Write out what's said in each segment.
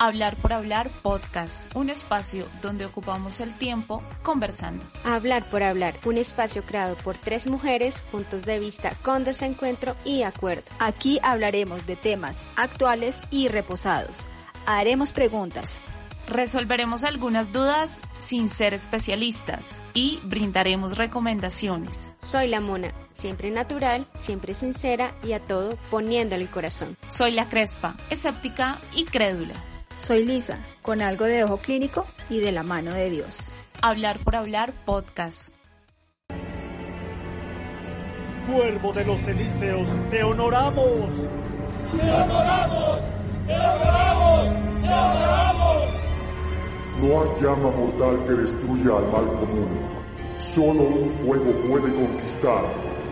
Hablar por Hablar Podcast, un espacio donde ocupamos el tiempo conversando. Hablar por Hablar, un espacio creado por tres mujeres, puntos de vista con desencuentro y acuerdo. Aquí hablaremos de temas actuales y reposados. Haremos preguntas. Resolveremos algunas dudas sin ser especialistas y brindaremos recomendaciones. Soy la Mona, siempre natural, siempre sincera y a todo poniéndole el corazón. Soy la Crespa, escéptica y crédula. Soy Lisa, con algo de ojo clínico y de la mano de Dios. Hablar por Hablar Podcast. Cuervo de los Elíseos, te honoramos. Te honoramos, te honoramos, te honoramos. No hay llama mortal que destruya al mal común. Solo un fuego puede conquistar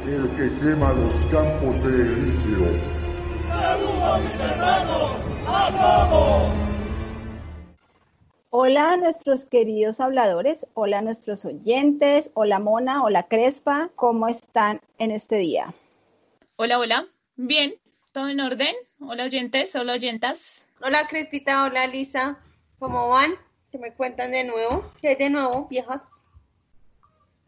el que quema los campos de Elíseo. ¡Saludos mis hermanos! ¡A todos! Hola a nuestros queridos habladores, hola a nuestros oyentes, hola Mona, hola Crespa, ¿cómo están en este día? Hola, hola, bien, todo en orden, hola oyentes, hola oyentas. Hola Crespita, hola Lisa, ¿cómo van? ¿Qué me cuentan de nuevo? ¿Qué hay de nuevo, viejas?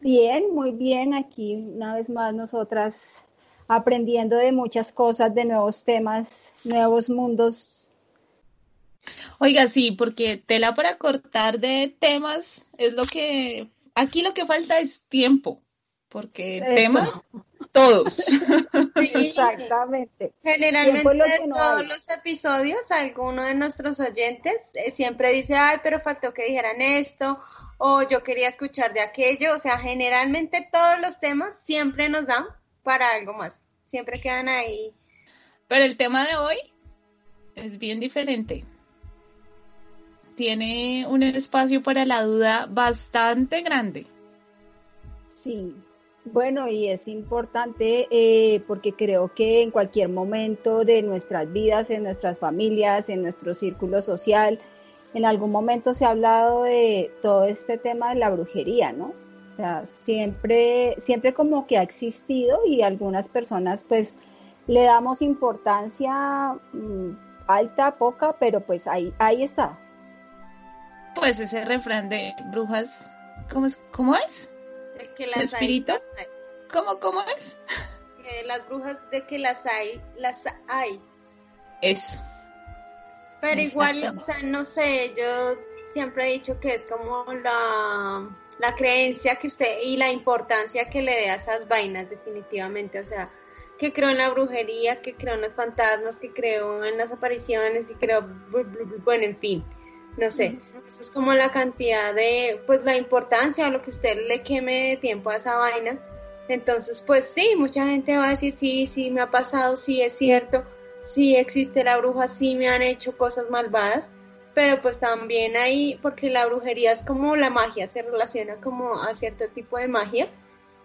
Bien, muy bien, aquí una vez más nosotras aprendiendo de muchas cosas, de nuevos temas, nuevos mundos Oiga, sí, porque tela para cortar de temas es lo que, aquí lo que falta es tiempo, porque temas, todos. Exactamente. Generalmente en todos los episodios, alguno de nuestros oyentes eh, siempre dice, ay, pero faltó que dijeran esto, o yo quería escuchar de aquello, o sea, generalmente todos los temas siempre nos dan para algo más, siempre quedan ahí. Pero el tema de hoy es bien diferente tiene un espacio para la duda bastante grande. Sí, bueno, y es importante eh, porque creo que en cualquier momento de nuestras vidas, en nuestras familias, en nuestro círculo social, en algún momento se ha hablado de todo este tema de la brujería, ¿no? O sea, siempre, siempre como que ha existido y algunas personas pues le damos importancia mm, alta, poca, pero pues ahí, ahí está, pues ese refrán de brujas, ¿cómo es? ¿Cómo es? De que las espíritu? ¿Cómo, cómo es? Que las brujas de que las hay, las hay. Eso. Pero igual, o sea, no sé, yo siempre he dicho que es como la, la creencia que usted y la importancia que le dé a esas vainas definitivamente, o sea, que creo en la brujería, que creo en los fantasmas, que creo en las apariciones, que creo, bueno, en fin, no sé, es como la cantidad de, pues la importancia, lo que usted le queme de tiempo a esa vaina. Entonces, pues sí, mucha gente va a decir, sí, sí, me ha pasado, sí, es cierto, sí existe la bruja, sí me han hecho cosas malvadas, pero pues también hay, porque la brujería es como la magia, se relaciona como a cierto tipo de magia,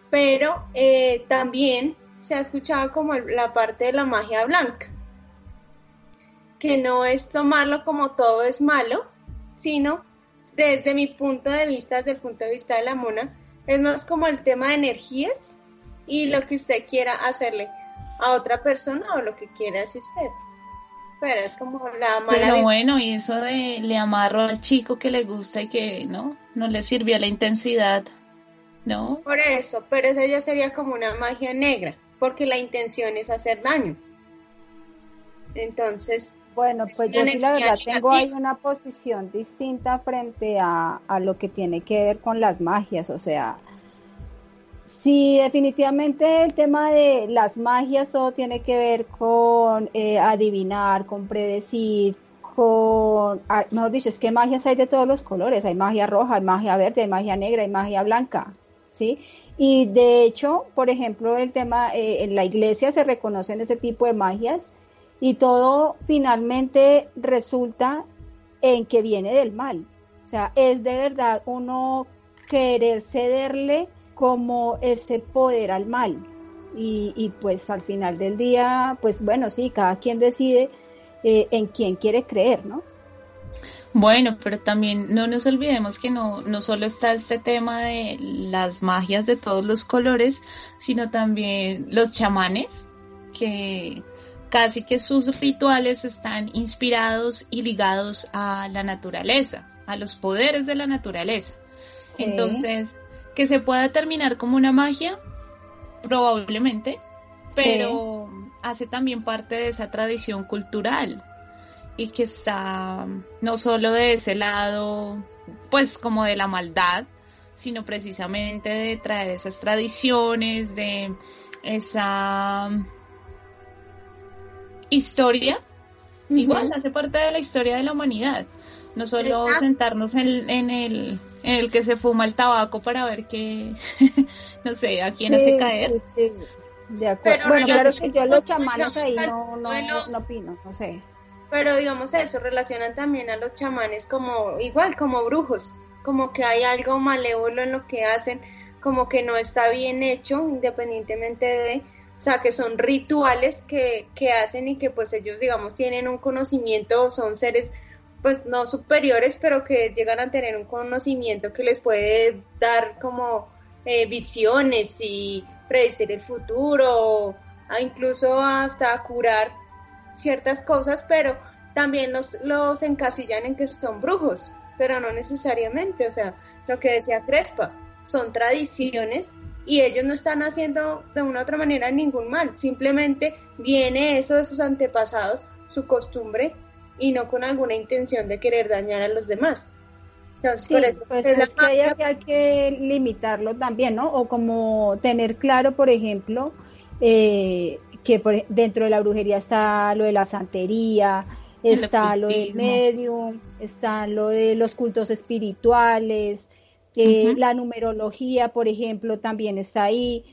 pero eh, también se ha escuchado como la parte de la magia blanca, que no es tomarlo como todo es malo, sino desde mi punto de vista, desde el punto de vista de la mona, es más como el tema de energías y lo que usted quiera hacerle a otra persona o lo que quiera hacer usted. Pero es como la mala. Pero bueno, y eso de le amarro al chico que le gusta y que no, no le sirvió la intensidad, ¿no? Por eso, pero eso ya sería como una magia negra, porque la intención es hacer daño. Entonces, bueno, pues yo sí la verdad tengo ahí una posición distinta frente a, lo que tiene que ver con las magias, o sea, sí, definitivamente el tema de las magias todo tiene que ver con eh, adivinar, con predecir, con, ah, mejor dicho, es que magias hay de todos los colores, hay magia roja, hay magia verde, hay magia negra, hay magia blanca, ¿sí? Y de hecho, por ejemplo, el tema, eh, en la iglesia se reconocen ese tipo de magias, Y todo finalmente resulta en que viene del mal. O sea, es de verdad uno querer cederle como ese poder al mal. Y, y pues al final del día, pues bueno, sí, cada quien decide eh, en quién quiere creer, ¿no? Bueno, pero también no nos olvidemos que no, no solo está este tema de las magias de todos los colores, sino también los chamanes, que casi que sus rituales están inspirados y ligados a la naturaleza, a los poderes de la naturaleza. Entonces, que se pueda terminar como una magia, probablemente, pero hace también parte de esa tradición cultural y que está no solo de ese lado, pues como de la maldad, sino precisamente de traer esas tradiciones, de esa historia, igual hace parte de la historia de la humanidad, no solo sentarnos en, en, el, en el que se fuma el tabaco para ver que, no sé, a quién hace caer. De acuerdo. bueno, claro que yo los chamanes ahí no, no, no opino, no sé. Pero digamos eso, relacionan también a los chamanes como igual, como brujos, como que hay algo malévolo en lo que hacen, como que no está bien hecho, independientemente de, o sea, que son rituales que, que hacen y que pues ellos, digamos, tienen un conocimiento, son seres pues no superiores, pero que llegan a tener un conocimiento que les puede dar como eh, visiones y predecir el futuro, incluso hasta curar ciertas cosas, pero también los, los encasillan en que son brujos, pero no necesariamente, o sea, lo que decía Crespa, son tradiciones y ellos no están haciendo de una u otra manera ningún mal, simplemente viene eso de sus antepasados, su costumbre, y no con alguna intención de querer dañar a los demás. Entonces, pues es, que hay, que limitarlo también, ¿no? O como tener claro, por ejemplo, eh, que dentro de la brujería está lo de la santería, está lo del medium, está lo de los cultos espirituales, eh, la numerología, por ejemplo, también está ahí.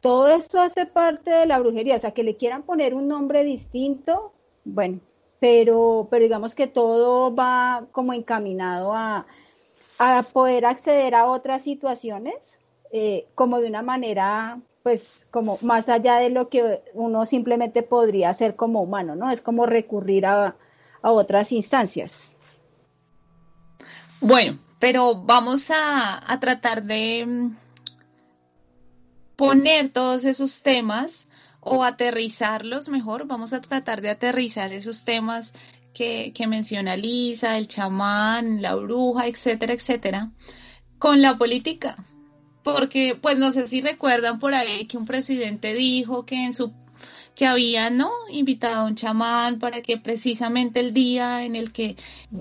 Todo esto hace parte de la brujería, o sea, que le quieran poner un nombre distinto, bueno, pero, pero digamos que todo va como encaminado a, a poder acceder a otras situaciones eh, como de una manera pues como más allá de lo que uno simplemente podría hacer como humano, ¿no? Es como recurrir a, otras instancias. Bueno, pero vamos a, a, tratar de mm, poner todos esos temas o aterrizarlos mejor. Vamos a tratar de aterrizar esos temas que, que menciona Lisa, el chamán, la bruja, etcétera, etcétera, con la política porque pues no sé si recuerdan por ahí que un presidente dijo que en su que había no invitado a un chamán para que precisamente el día en el que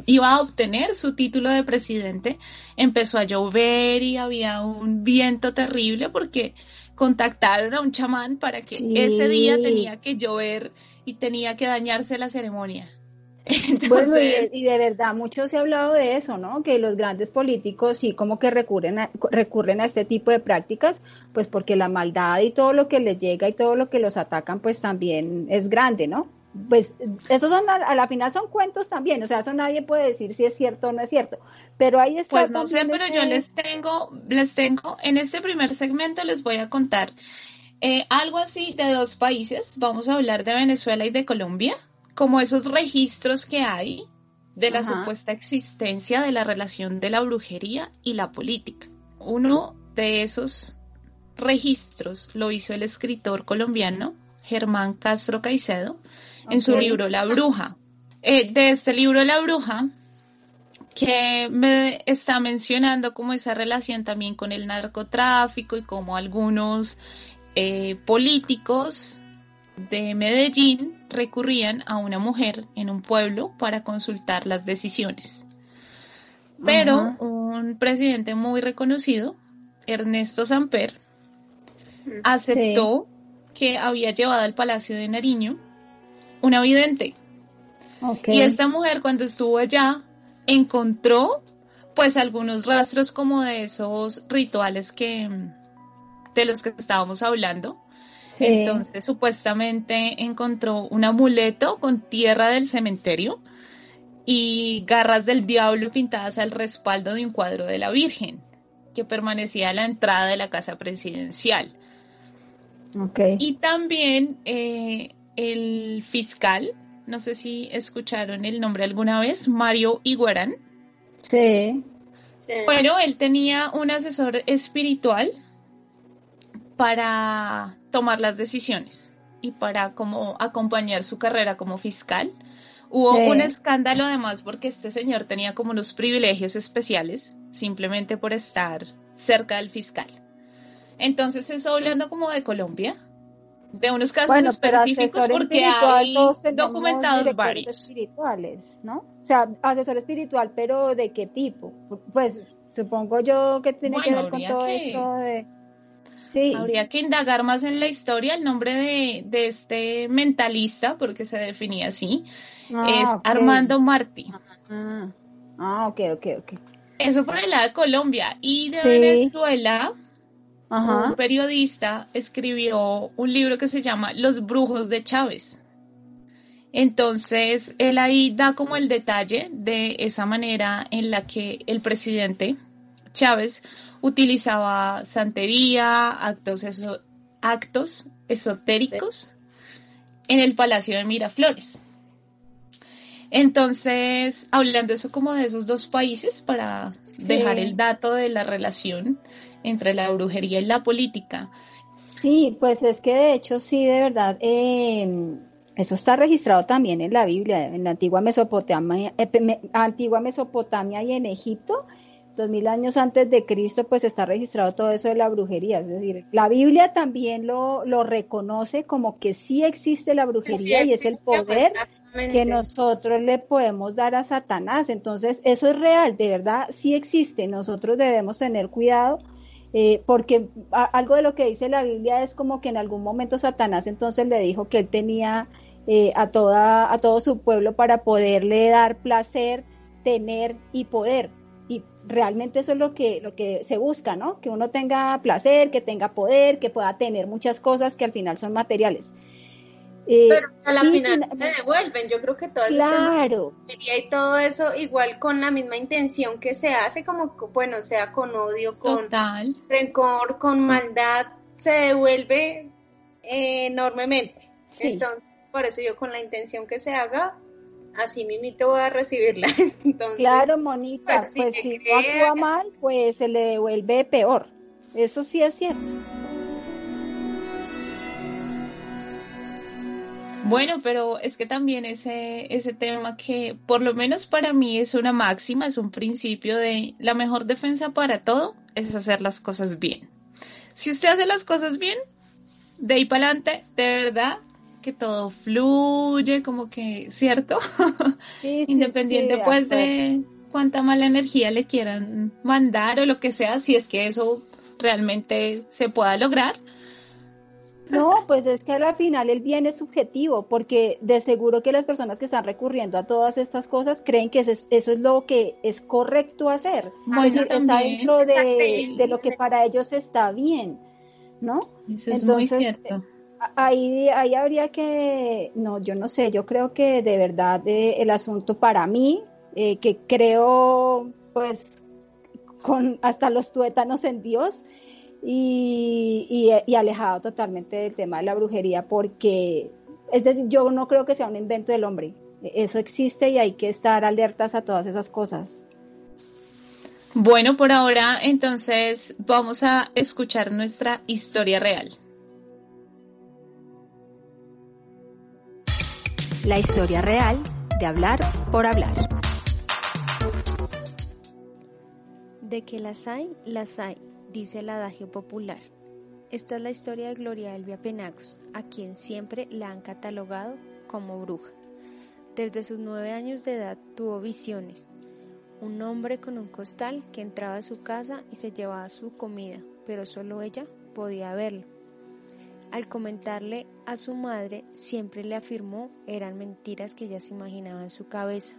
iba a obtener su título de presidente empezó a llover y había un viento terrible porque contactaron a un chamán para que ese día tenía que llover y tenía que dañarse la ceremonia. Bueno, y de, verdad, mucho se ha hablado de eso, ¿no? Que los grandes políticos sí como que recurren a, recurren a este tipo de prácticas, pues porque la maldad y todo lo que les llega y todo lo que los atacan, pues también es grande, ¿no? Pues esos son, a, la final son cuentos también, o sea, eso nadie puede decir si es cierto o no es cierto, pero ahí está. Pues no sé, pero yo les tengo, les tengo, en este primer segmento les voy a contar eh, algo así de dos países, vamos a hablar de Venezuela y de Colombia como esos registros que hay de la supuesta existencia de la relación de la brujería y la política. Uno de esos registros lo hizo el escritor colombiano Germán Castro Caicedo en su libro La Bruja. Eh, de este libro La Bruja, que me está mencionando como esa relación también con el narcotráfico y como algunos eh, políticos de Medellín recurrían a una mujer en un pueblo para consultar las decisiones. Pero un presidente muy reconocido, Ernesto Samper, aceptó que había llevado al Palacio de Nariño una vidente. Y esta mujer cuando estuvo allá encontró pues algunos rastros como de esos rituales que de los que estábamos hablando Entonces supuestamente encontró un amuleto con tierra del cementerio y garras del diablo pintadas al respaldo de un cuadro de la Virgen que permanecía a la entrada de la casa presidencial. Okay. Y también eh, el fiscal, no sé si escucharon el nombre alguna vez, Mario Iguarán. Sí. Bueno, él tenía un asesor espiritual para tomar las decisiones y para como acompañar su carrera como fiscal. Hubo un escándalo además porque este señor tenía como unos privilegios especiales simplemente por estar cerca del fiscal. Entonces eso hablando como de Colombia, de unos casos específicos porque hay documentados varios. espirituales, ¿no? O sea, asesor espiritual, pero ¿de qué tipo? Pues supongo yo que tiene que ver con todo eso de... Sí. Habría que indagar más en la historia. El nombre de, este mentalista, porque se definía así, ah, es Armando Martí. Ah, ah, ok, ok, ok. Eso por el lado de Colombia. Y de Venezuela, un periodista escribió un libro que se llama Los Brujos de Chávez. Entonces, él ahí da como el detalle de esa manera en la que el presidente Chávez utilizaba santería, actos, actos esotéricos en el Palacio de Miraflores. Entonces, hablando eso como de esos dos países, para dejar el dato de la relación entre la brujería y la política. Sí, pues es que de hecho sí, de verdad, em, eso está registrado también en la Biblia, en la antigua Mesopotamia, eh, antigua Mesopotamia y en Egipto, dos mil años antes de Cristo, pues está registrado todo eso de la brujería. Es decir, la Biblia también lo, lo reconoce como que sí existe la brujería y es el poder que nosotros le podemos dar a Satanás. Entonces, eso es real, de verdad, sí existe. Nosotros debemos tener cuidado eh, porque algo de lo que dice la Biblia es como que en algún momento Satanás entonces le dijo que él tenía eh, a, toda, a todo su pueblo para poderle dar placer, tener y poder. Y realmente eso es lo que, lo que se busca, ¿no? Que uno tenga placer, que tenga poder, que pueda tener muchas cosas que al final son materiales. Eh, pero a la final se devuelven, yo creo que todo claro. y todo eso igual con la misma intención que se hace, como bueno, sea con odio, con rencor, con maldad, se devuelve enormemente. Entonces, por eso yo con la intención que se haga, así mismito voy a recibirla. Entonces, claro, Monita, pues, pues si, no actúa mal, pues se le devuelve peor. Eso sí es cierto. Bueno, pero es que también ese, ese tema que por lo menos para mí es una máxima, es un principio de la mejor defensa para todo es hacer las cosas bien. Si usted hace las cosas bien, de ahí para adelante, de verdad que todo fluye, como que, ¿cierto? Independiente pues de cuánta mala energía le quieran mandar o lo que sea, si es que eso realmente se pueda lograr no, pues es que al final el bien es subjetivo, porque de seguro que las personas que están recurriendo a todas estas cosas creen que eso es, lo que es correcto hacer. está dentro de, lo que para ellos está bien, ¿no? Entonces, Ahí, ahí habría que, no, yo no sé, yo creo que de verdad eh, el asunto para mí, eh, que creo pues con hasta los tuétanos en Dios, y, alejado totalmente del tema de la brujería porque, es decir, yo no creo que sea un invento del hombre. Eso existe y hay que estar alertas a todas esas cosas. Bueno, por ahora entonces vamos a escuchar nuestra historia real. La historia real de hablar por hablar. De que las hay, las hay dice el adagio popular. Esta es la historia de Gloria Elvia Penagos, a quien siempre la han catalogado como bruja. Desde sus nueve años de edad tuvo visiones. Un hombre con un costal que entraba a su casa y se llevaba su comida, pero solo ella podía verlo. Al comentarle a su madre, siempre le afirmó eran mentiras que ella se imaginaba en su cabeza,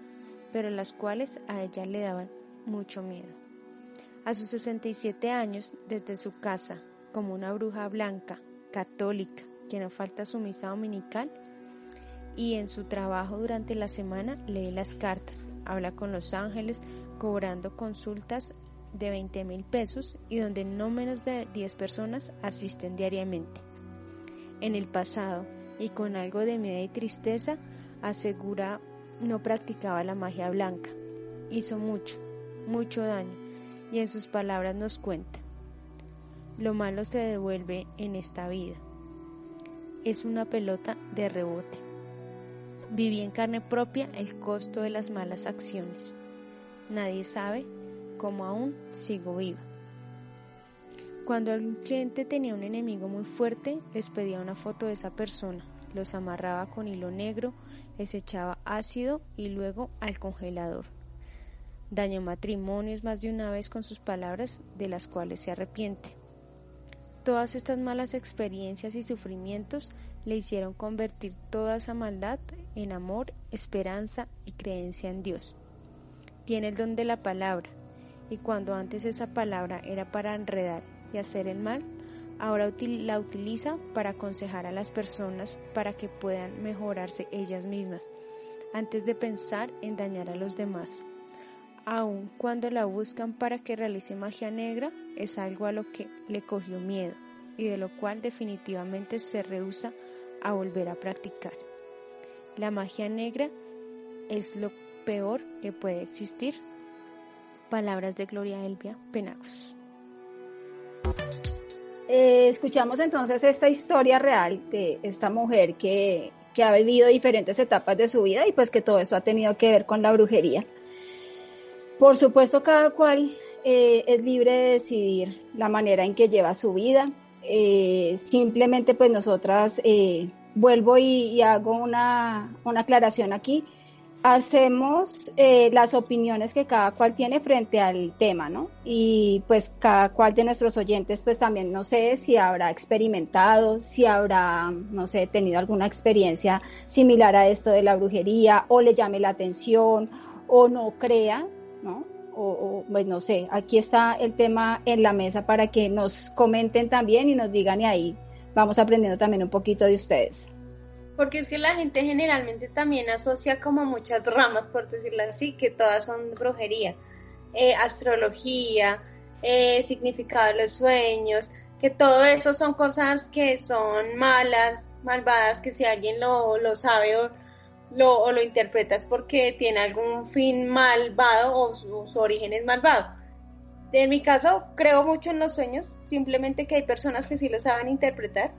pero las cuales a ella le daban mucho miedo. A sus 67 años, desde su casa, como una bruja blanca, católica, que no falta su misa dominical y en su trabajo durante la semana lee las cartas, habla con los ángeles, cobrando consultas de 20 mil pesos y donde no menos de 10 personas asisten diariamente. En el pasado, y con algo de miedo y tristeza, asegura no practicaba la magia blanca. Hizo mucho, mucho daño, y en sus palabras nos cuenta. Lo malo se devuelve en esta vida. Es una pelota de rebote. Viví en carne propia el costo de las malas acciones. Nadie sabe cómo aún sigo viva. Cuando algún cliente tenía un enemigo muy fuerte, les pedía una foto de esa persona, los amarraba con hilo negro, les echaba ácido y luego al congelador. Dañó matrimonios más de una vez con sus palabras de las cuales se arrepiente. Todas estas malas experiencias y sufrimientos le hicieron convertir toda esa maldad en amor, esperanza y creencia en Dios. Tiene el don de la palabra, y cuando antes esa palabra era para enredar hacer el mal, ahora la utiliza para aconsejar a las personas para que puedan mejorarse ellas mismas, antes de pensar en dañar a los demás. Aun cuando la buscan para que realice magia negra, es algo a lo que le cogió miedo y de lo cual definitivamente se rehúsa a volver a practicar. La magia negra es lo peor que puede existir. Palabras de Gloria Elvia Penagos. Eh, escuchamos entonces esta historia real de esta mujer que, que, ha vivido diferentes etapas de su vida y pues que todo esto ha tenido que ver con la brujería. Por supuesto, cada cual eh, es libre de decidir la manera en que lleva su vida. Eh, simplemente pues nosotras, vuelvo y, hago una, una, aclaración aquí, hacemos las opiniones que cada cual tiene frente al tema, ¿no? Y pues cada cual de nuestros oyentes pues también no sé si habrá experimentado, si habrá, no sé, tenido alguna experiencia similar a esto de la brujería o le llame la atención o no crea, ¿no? o, pues no sé, aquí está el tema en la mesa para que nos comenten también y nos digan y ahí vamos aprendiendo también un poquito de ustedes. Porque es que la gente generalmente también asocia como muchas ramas, por decirlo así, que todas son brujería, eh, astrología, eh, significado de los sueños, que todo eso son cosas que son malas, malvadas, que si alguien lo, lo sabe o lo, lo interpretas porque tiene algún fin malvado o su, origen es malvado. En mi caso, creo mucho en los sueños, simplemente que hay personas que sí lo saben interpretar.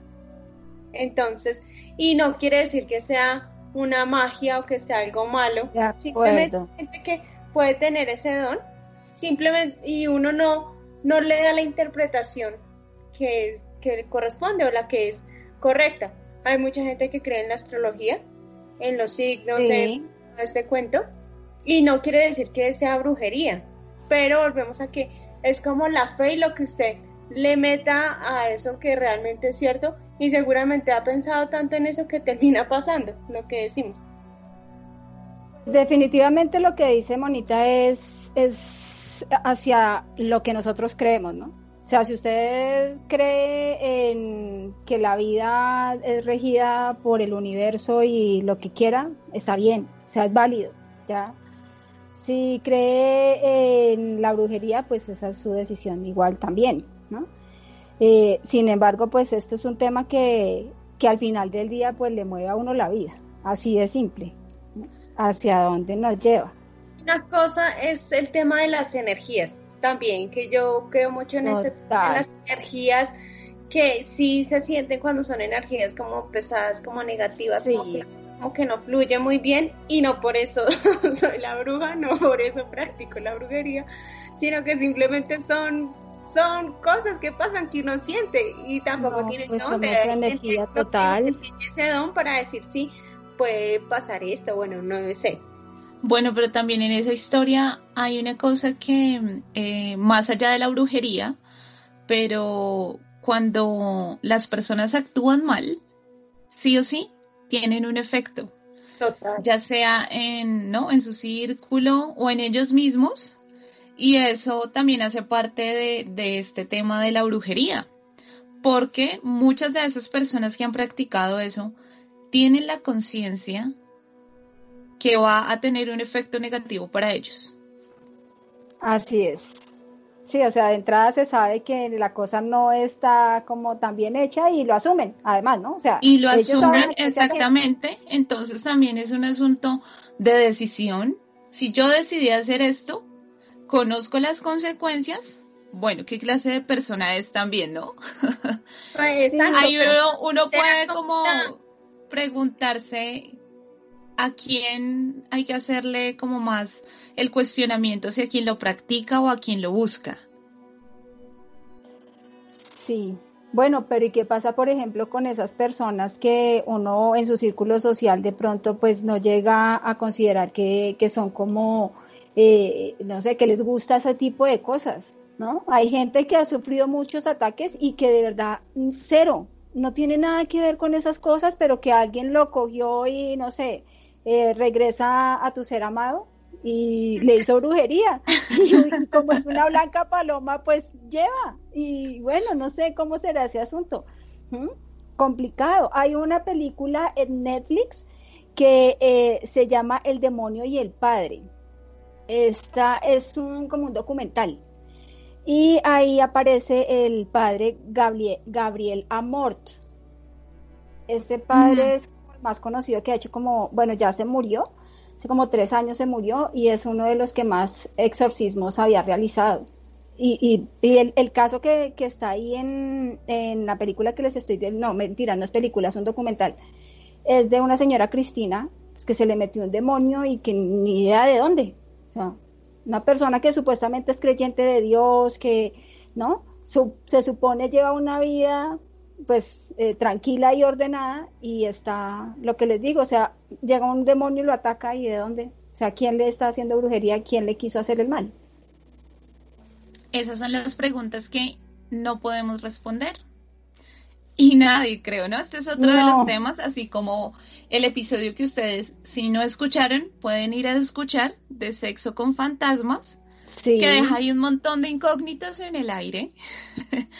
Entonces, y no quiere decir que sea una magia o que sea algo malo, simplemente gente que puede tener ese don, simplemente, y uno no, no le da la interpretación que, que corresponde o la que es correcta. Hay mucha gente que cree en la astrología, en los signos, de este cuento. Y no quiere decir que sea brujería, pero volvemos a que es como la fe y lo que usted le meta a eso que realmente es cierto y seguramente ha pensado tanto en eso que termina pasando, lo que decimos. Definitivamente lo que dice Monita es, es hacia lo que nosotros creemos, ¿no? O sea, si usted cree en que la vida es regida por el universo y lo que quiera, está bien, o sea, es válido, ¿ya? Si cree en la brujería, pues esa es su decisión igual también, ¿no? Eh, sin embargo, pues esto es un tema que, que, al final del día pues le mueve a uno la vida, así de simple, hacia dónde nos lleva. Una cosa es el tema de las energías. También, que yo creo mucho en, este, las energías que sí se sienten cuando son energías como pesadas, como negativas, como, que, no fluye muy bien. Y no por eso soy la bruja, no por eso practico la brujería, sino que simplemente son son cosas que pasan que uno siente y tampoco tiene pues energía total. ese don para decir sí, puede pasar esto, bueno, no sé. Bueno, pero también en esa historia hay una cosa que, eh, más allá de la brujería, pero cuando las personas actúan mal, sí o sí, tienen un efecto. Total. Ya sea en, ¿no? en su círculo o en ellos mismos. Y eso también hace parte de, de este tema de la brujería. porque muchas de esas personas que han practicado eso tienen la conciencia que va a tener un efecto negativo para ellos. Así es. Sí, o sea, de entrada se sabe que la cosa no está como tan bien hecha y lo asumen, además, ¿no? O sea, y lo asumen exactamente, entonces también es un asunto de decisión. Si yo decidí hacer esto, conozco las consecuencias, bueno, ¿qué clase de persona es también, no? Pues, Ahí uno, puede como preguntarse a quién hay que hacerle como más el cuestionamiento, si a quién lo practica o a quién lo busca. Sí, bueno, pero ¿y qué pasa, por ejemplo, con esas personas que uno en su círculo social de pronto pues no llega a considerar que, que son como, eh, no sé, que les gusta ese tipo de cosas? ¿no? Hay gente que ha sufrido muchos ataques y que de verdad mm, cero, no tiene nada que ver con esas cosas, pero que alguien lo cogió y no sé, eh, regresa a tu ser amado y le hizo brujería. Y como es una blanca paloma, pues lleva. Y bueno, no sé cómo será ese asunto. Complicado. Hay una película en Netflix que eh, se llama El demonio y el padre. Esta es un como un documental y ahí aparece el padre Gabriel, Gabriel Amort. Este padre es más conocido que ha hecho como, bueno, ya se murió, hace como tres años se murió y es uno de los que más exorcismos había realizado. Y, y, el, caso que, está ahí en, la película que les estoy, no, mentira, no es película, es un documental, es de una señora Cristina, pues, que se le metió un demonio y que ni idea de dónde. Una persona que supuestamente es creyente de Dios, que, ¿no? se supone lleva una vida pues eh, tranquila y ordenada y está, lo que les digo, o sea, llega un demonio y lo ataca y de dónde, o sea, ¿quién le está haciendo brujería? ¿Quién le quiso hacer el mal? Esas son las preguntas que no podemos responder y nadie, creo, ¿no? Este es otro de los temas, así como el episodio que ustedes, si no escucharon, pueden ir a escuchar de Sexo con Fantasmas, que deja ahí un montón de incógnitas en el aire,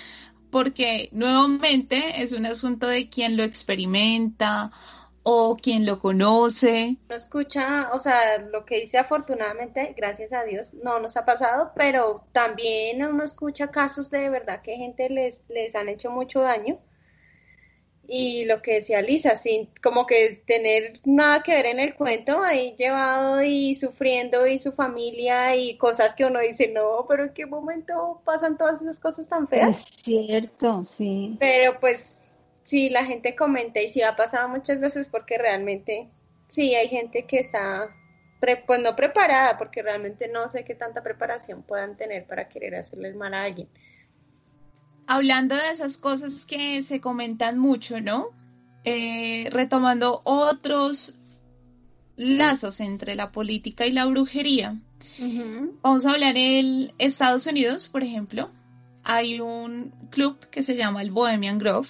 porque nuevamente es un asunto de quién lo experimenta o quién lo conoce. No escucha, o sea, lo que dice afortunadamente, gracias a Dios, no nos ha pasado, pero también uno escucha casos de verdad que gente les, les han hecho mucho daño y lo que decía Lisa, sin como que tener nada que ver en el cuento, ahí llevado y sufriendo y su familia y cosas que uno dice, no, pero en qué momento pasan todas esas cosas tan feas. Es cierto, sí. Pero pues sí, la gente comenta y sí ha pasado muchas veces porque realmente sí hay gente que está pues no preparada porque realmente no sé qué tanta preparación puedan tener para querer hacerle mal a alguien hablando de esas cosas que se comentan mucho, ¿no? Eh, retomando otros lazos entre la política y la brujería. Vamos a hablar en Estados Unidos, por ejemplo. Hay un club que se llama el Bohemian Grove.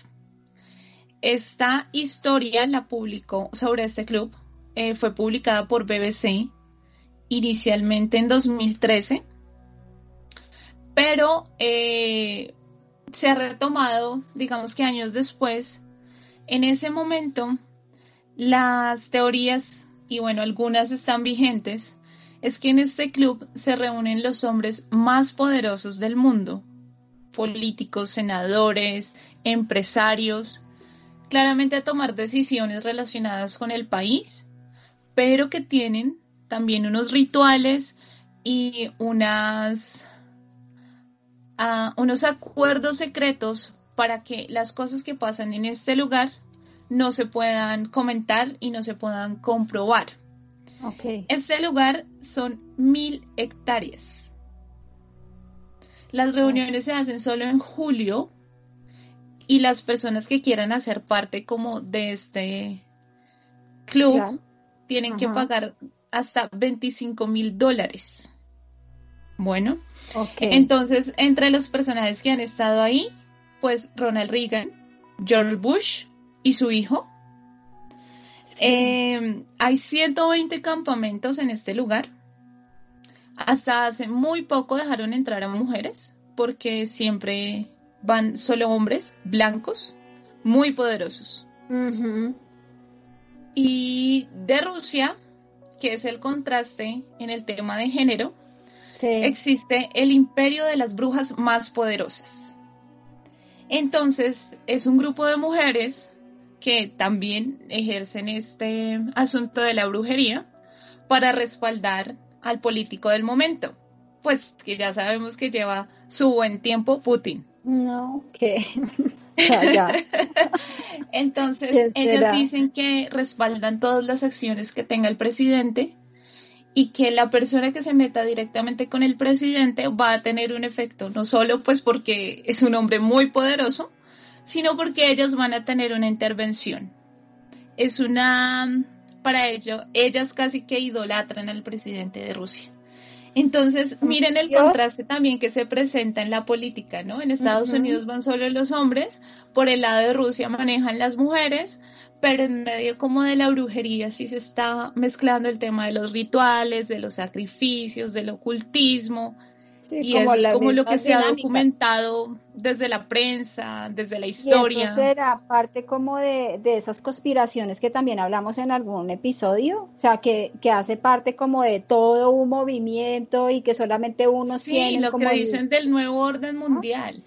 Esta historia la publicó sobre este club. Eh, fue publicada por BBC inicialmente en 2013. Pero eh, se ha retomado, digamos que años después, en ese momento las teorías, y bueno, algunas están vigentes, es que en este club se reúnen los hombres más poderosos del mundo, políticos, senadores, empresarios, claramente a tomar decisiones relacionadas con el país, pero que tienen también unos rituales y unas unos acuerdos secretos para que las cosas que pasan en este lugar no se puedan comentar y no se puedan comprobar. Este lugar son mil hectáreas. Las reuniones se hacen solo en julio y las personas que quieran hacer parte como de este club tienen que pagar hasta 25 mil dólares. Bueno, entonces entre los personajes que han estado ahí, pues Ronald Reagan, George Bush y su hijo. Em, hay 120 campamentos en este lugar. Hasta hace muy poco dejaron entrar a mujeres porque siempre van solo hombres blancos, muy poderosos. Y de Rusia, que es el contraste en el tema de género, existe el imperio de las brujas más poderosas. Entonces, es un grupo de mujeres que también ejercen este asunto de la brujería para respaldar al político del momento, pues que ya sabemos que lleva su buen tiempo Putin. No, que Entonces, ellos dicen que respaldan todas las acciones que tenga el presidente y que la persona que se meta directamente con el presidente va a tener un efecto, no solo pues porque es un hombre muy poderoso, sino porque ellos van a tener una intervención. Es una, para ello, ellas casi que idolatran al presidente de Rusia. Entonces, miren el contraste también que se presenta en la política, ¿no? En Estados Unidos van solo los hombres, por el lado de Rusia manejan las mujeres, pero en medio como de la brujería sí se está mezclando el tema de los rituales, de los sacrificios, del ocultismo, y eso es como lo que se ha documentado desde la prensa, desde la historia. Y eso será parte como de, esas conspiraciones que también hablamos en algún episodio, o sea, que, hace parte como de todo un movimiento y que solamente uno sí, lo que dicen del nuevo orden mundial.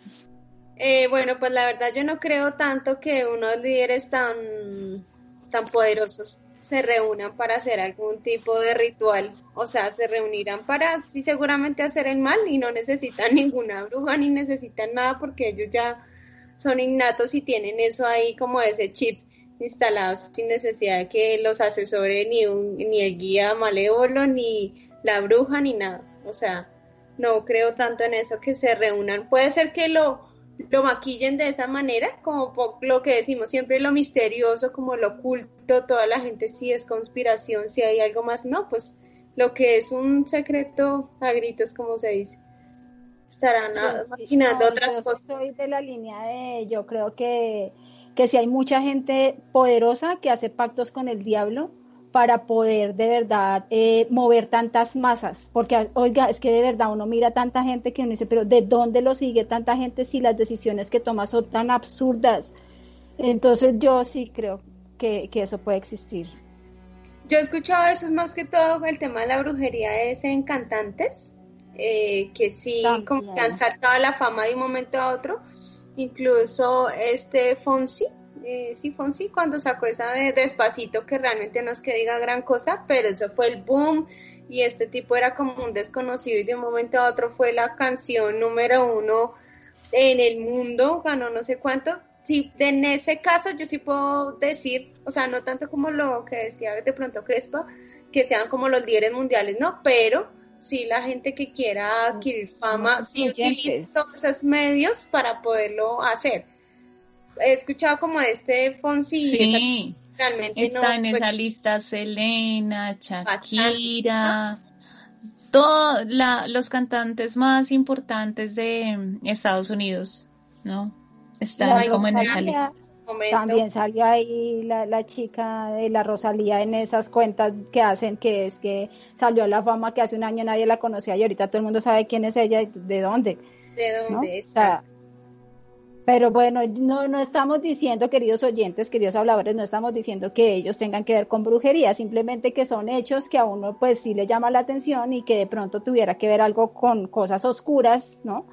Eh, bueno, pues la verdad yo no creo tanto que unos líderes tan, tan poderosos se reúnan para hacer algún tipo de ritual. O sea, se reunirán para sí seguramente hacer el mal y no necesitan ninguna bruja ni necesitan nada porque ellos ya son innatos y tienen eso ahí como ese chip instalado sin necesidad de que los asesore ni, ni el guía malévolo ni la bruja ni nada. O sea, no creo tanto en eso que se reúnan. Puede ser que lo lo maquillen de esa manera, como lo que decimos siempre, lo misterioso, como lo oculto, toda la gente si es conspiración, si hay algo más, no, pues lo que es un secreto a gritos, como se dice. Estarán imaginando otras cosas. Soy de la línea de, yo creo que, que si hay mucha gente poderosa que hace pactos con el diablo, para poder de verdad eh, mover tantas masas, porque oiga, es que de verdad uno mira tanta gente que uno dice, pero ¿de dónde lo sigue tanta gente si las decisiones que toma son tan absurdas? Entonces yo sí creo que, eso puede existir. Yo he escuchado eso más que todo el tema de la brujería es en cantantes, eh, que sí, como que han saltado la fama de un momento a otro, incluso este Fonsi, eh, sí, Fonsi cuando sacó esa de Despacito, que realmente no es que diga gran cosa, pero eso fue el boom y este tipo era como un desconocido y de un momento a otro fue la canción número uno en el mundo, ganó no sé cuánto. Sí, en ese caso yo sí puedo decir, o sea, no tanto como lo que decía de pronto Crespa, que sean como los líderes mundiales, no, pero sí la gente que quiera adquirir fama, sí utiliza todos esos medios para poderlo hacer he escuchado como de este Fonsi. Sí, realmente está en esa lista Selena, Shakira, todos los cantantes más importantes de Estados Unidos, ¿no? Están como en esa lista. También salió ahí la, la, chica de la Rosalía en esas cuentas que hacen, que es que salió a la fama que hace un año nadie la conocía y ahorita todo el mundo sabe quién es ella y de dónde. De dónde está. Pero bueno, no, no estamos diciendo, queridos oyentes, queridos habladores, no estamos diciendo que ellos tengan que ver con brujería, simplemente que son hechos que a uno pues sí le llama la atención y que de pronto tuviera que ver algo con cosas oscuras, ¿no?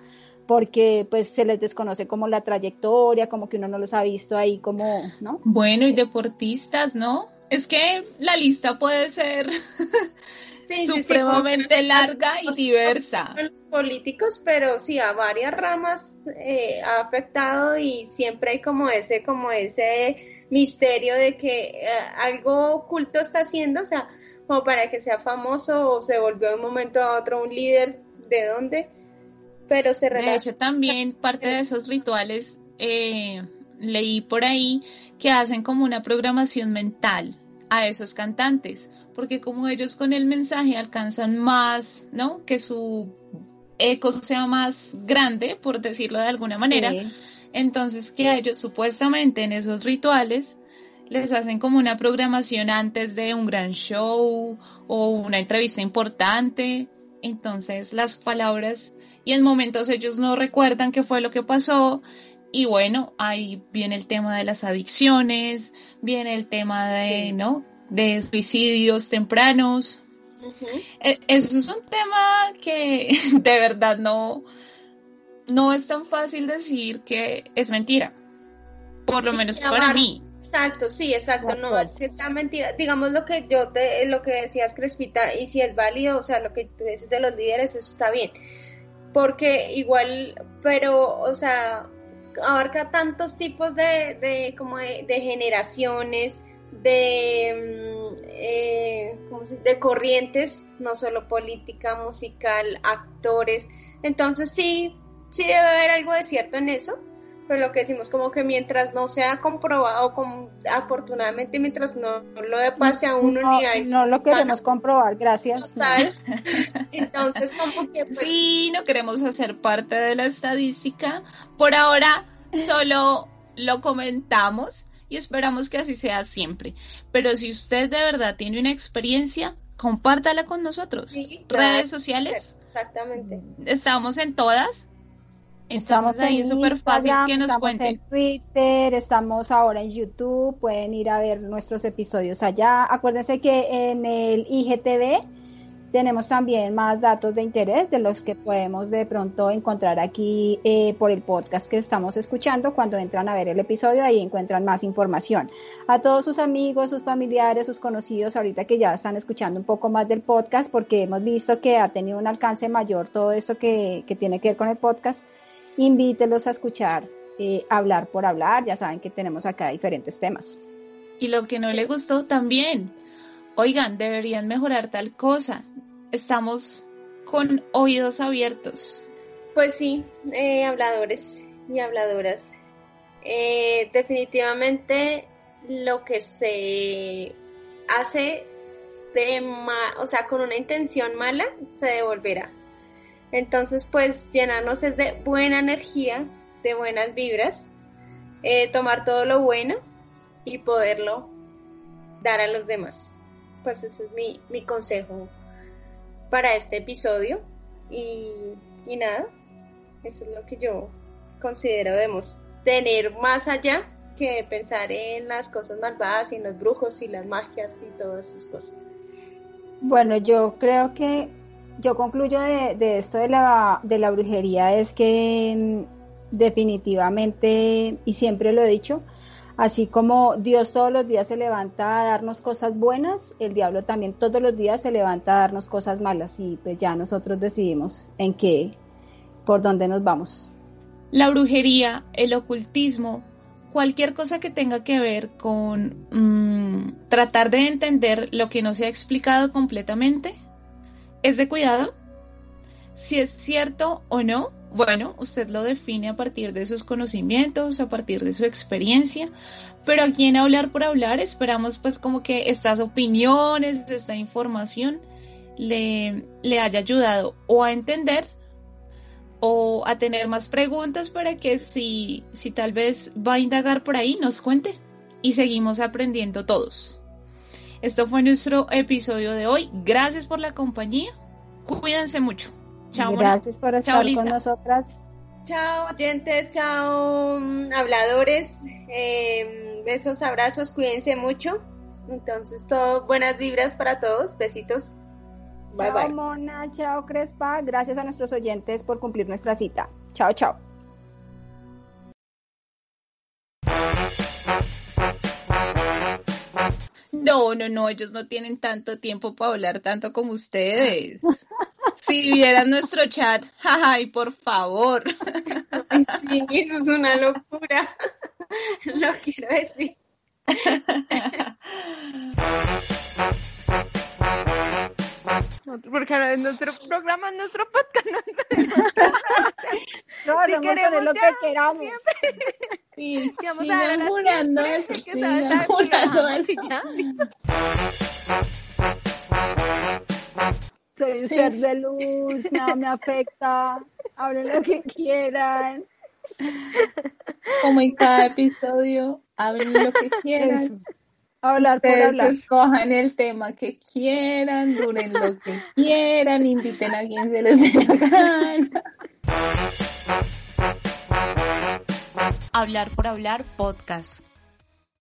Porque pues se les desconoce como la trayectoria, como que uno no los ha visto ahí como, ¿no? Bueno, y deportistas, ¿no? Es que la lista puede ser supremamente larga y diversa. Políticos, pero sí a varias ramas eh, ha afectado y siempre hay como ese, como ese misterio de que eh, algo oculto está haciendo, o sea, como para que sea famoso o se volvió de un momento a otro un líder, ¿de dónde? Pero se De hecho, también parte de esos rituales eh, leí por ahí que hacen como una programación mental a esos cantantes porque como ellos con el mensaje alcanzan más, ¿no? Que su eco sea más grande, por decirlo de alguna manera. Entonces que a ellos supuestamente en esos rituales les hacen como una programación antes de un gran show o una entrevista importante entonces las palabras y en momentos ellos no recuerdan qué fue lo que pasó y bueno, ahí viene el tema de las adicciones, viene el tema de, ¿no? De suicidios tempranos. E, eso es un tema que de verdad no, no es tan fácil decir que es mentira. Por lo menos para mí. Exacto, sí, exacto, no, es que sea mentira. Digamos lo que yo te, lo que decías, Crespita, y si es válido, o sea, lo que tú dices de los líderes, eso está bien. Porque igual, pero, o sea, abarca tantos tipos de, de como de, generaciones, de, mm, eh, de corrientes, no solo política, musical, actores. Entonces sí, sí debe haber algo de cierto en eso, pero lo que decimos como que mientras no sea comprobado, como, afortunadamente mientras no, lo de pase a uno no, ni hay... No lo queremos comprobar, gracias. Entonces como que... Pues, sí, no queremos hacer parte de la estadística. Por ahora solo lo comentamos y esperamos que así sea siempre. Pero si usted de verdad tiene una experiencia, compártala con nosotros. Redes sociales. Exactamente. Estamos en todas. Estamos ahí, es súper fácil que nos estamos cuenten. en Twitter, estamos ahora en YouTube, pueden ir a ver nuestros episodios allá. Acuérdense que en el IGTV tenemos también más datos de interés de los que podemos de pronto encontrar aquí eh, por el podcast que estamos escuchando. Cuando entran a ver el episodio, ahí encuentran más información. A todos sus amigos, sus familiares, sus conocidos, ahorita que ya están escuchando un poco más del podcast, porque hemos visto que ha tenido un alcance mayor todo esto que, que tiene que ver con el podcast invítelos a escuchar eh, hablar por hablar. Ya saben que tenemos acá diferentes temas. Y lo que no le gustó también. Oigan, deberían mejorar tal cosa. Estamos con oídos abiertos. Pues sí, eh, habladores y habladoras. Eh, definitivamente lo que se hace de o sea, con una intención mala, se devolverá. Entonces, pues llenarnos es de buena energía, de buenas vibras, eh, tomar todo lo bueno y poderlo dar a los demás. Pues ese es mi, mi consejo para este episodio. Y, y nada, eso es lo que yo considero debemos tener más allá que pensar en las cosas malvadas y en los brujos y las magias y todas esas cosas. Bueno, yo creo que yo concluyo de, esto de la, de la brujería es que mm, definitivamente, y siempre lo he dicho, así como Dios todos los días se levanta a darnos cosas buenas, el diablo también todos los días se levanta a darnos cosas malas y pues ya nosotros decidimos en qué, por dónde nos vamos. La brujería, el ocultismo, cualquier cosa que tenga que ver con mm, tratar de entender lo que no se ha explicado completamente, es de cuidado. Si es cierto o no, bueno, usted lo define a partir de sus conocimientos, a partir de su experiencia, pero aquí en Hablar por Hablar esperamos pues como que estas opiniones, esta información le, le haya ayudado o a entender o a tener más preguntas para que si, si tal vez va a indagar por ahí nos cuente y seguimos aprendiendo todos. Esto fue nuestro episodio de hoy. Gracias por la compañía. Cuídense mucho. Chao. Gracias por estar con nosotras. Chao, oyentes. Chao, mm, habladores. Em, besos, abrazos. Cuídense mucho. Entonces, todo buenas vibras para todos. Besitos. Bye, chao, Mona. Chao, Crespa. Gracias a nuestros oyentes por cumplir nuestra cita. Chao, chao. No, no, no, ellos no tienen tanto tiempo para hablar tanto como ustedes. Si vieran nuestro chat, ay, por favor. sí, eso es una locura. Lo quiero decir. Porque ahora es nuestro programa, nuestro podcast. No, no si queremos lo que queramos. Sí, vamos a jurando eso, jurando eso. Soy un ser de luz, nada me afecta. Hablen lo que quieran. Como en cada episodio, hablen lo que quieran. Hablar por hablar. Escojan el tema que quieran, duren lo que quieran, inviten a quien se les dé la gana. Hablar por hablar podcast.